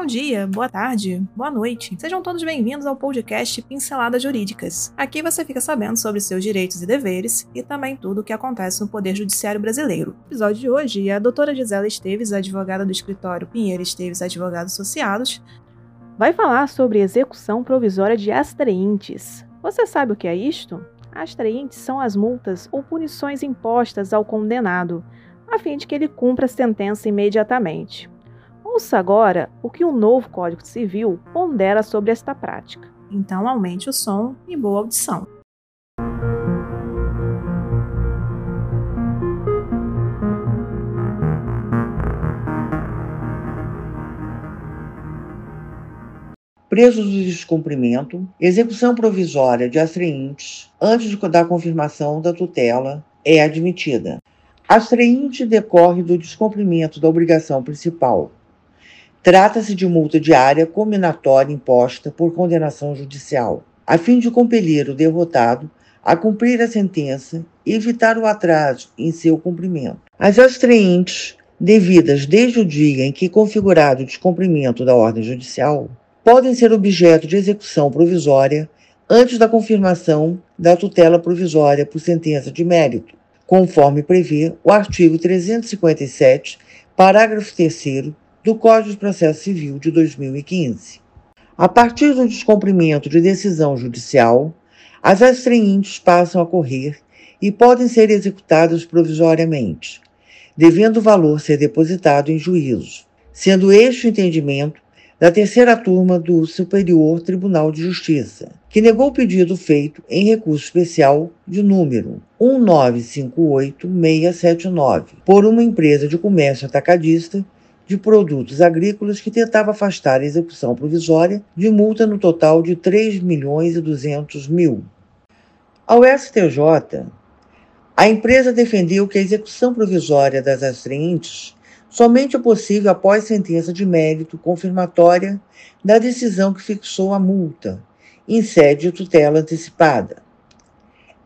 Bom dia, boa tarde, boa noite. Sejam todos bem-vindos ao podcast Pinceladas Jurídicas. Aqui você fica sabendo sobre seus direitos e deveres e também tudo o que acontece no Poder Judiciário Brasileiro. No episódio de hoje, a doutora Gisela Esteves, advogada do escritório Pinheiro Esteves Advogados Associados, vai falar sobre execução provisória de astreintes. Você sabe o que é isto? Astreintes são as multas ou punições impostas ao condenado, a fim de que ele cumpra a sentença imediatamente. Ouça agora o que o novo Código Civil pondera sobre esta prática. Então, aumente o som e boa audição. presos do descumprimento, execução provisória de astreintes antes da confirmação da tutela é admitida. Astreintes decorre do descumprimento da obrigação principal Trata-se de multa diária combinatória imposta por condenação judicial, a fim de compelir o derrotado a cumprir a sentença e evitar o atraso em seu cumprimento. As astraentes, devidas desde o dia em que configurado o descumprimento da ordem judicial, podem ser objeto de execução provisória antes da confirmação da tutela provisória por sentença de mérito, conforme prevê o artigo 357, parágrafo 3 do Código de Processo Civil de 2015. A partir do descumprimento de decisão judicial, as astreintes passam a correr e podem ser executadas provisoriamente, devendo o valor ser depositado em juízo, sendo este o entendimento da terceira turma do Superior Tribunal de Justiça, que negou o pedido feito em recurso especial de número 1958679 por uma empresa de comércio atacadista de produtos agrícolas que tentava afastar a execução provisória de multa no total de 3 milhões e 200 mil. Ao STJ, a empresa defendeu que a execução provisória das astreintes somente é possível após sentença de mérito confirmatória da decisão que fixou a multa, em sede de tutela antecipada.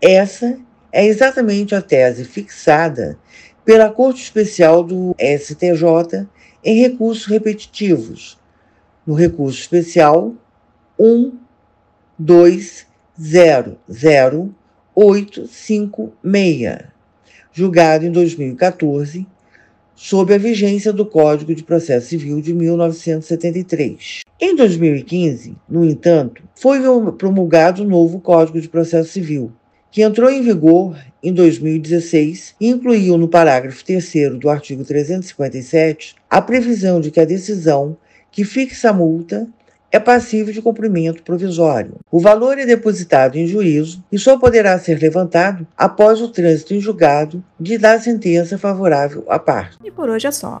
Essa é exatamente a tese fixada pela Corte Especial do STJ em recursos repetitivos, no recurso especial 1200856, julgado em 2014, sob a vigência do Código de Processo Civil de 1973. Em 2015, no entanto, foi promulgado o novo Código de Processo Civil, que entrou em vigor em 2016 e incluiu no parágrafo 3 do artigo 357 a previsão de que a decisão que fixa a multa é passível de cumprimento provisório. O valor é depositado em juízo e só poderá ser levantado após o trânsito em julgado de dar sentença favorável à parte. E por hoje é só.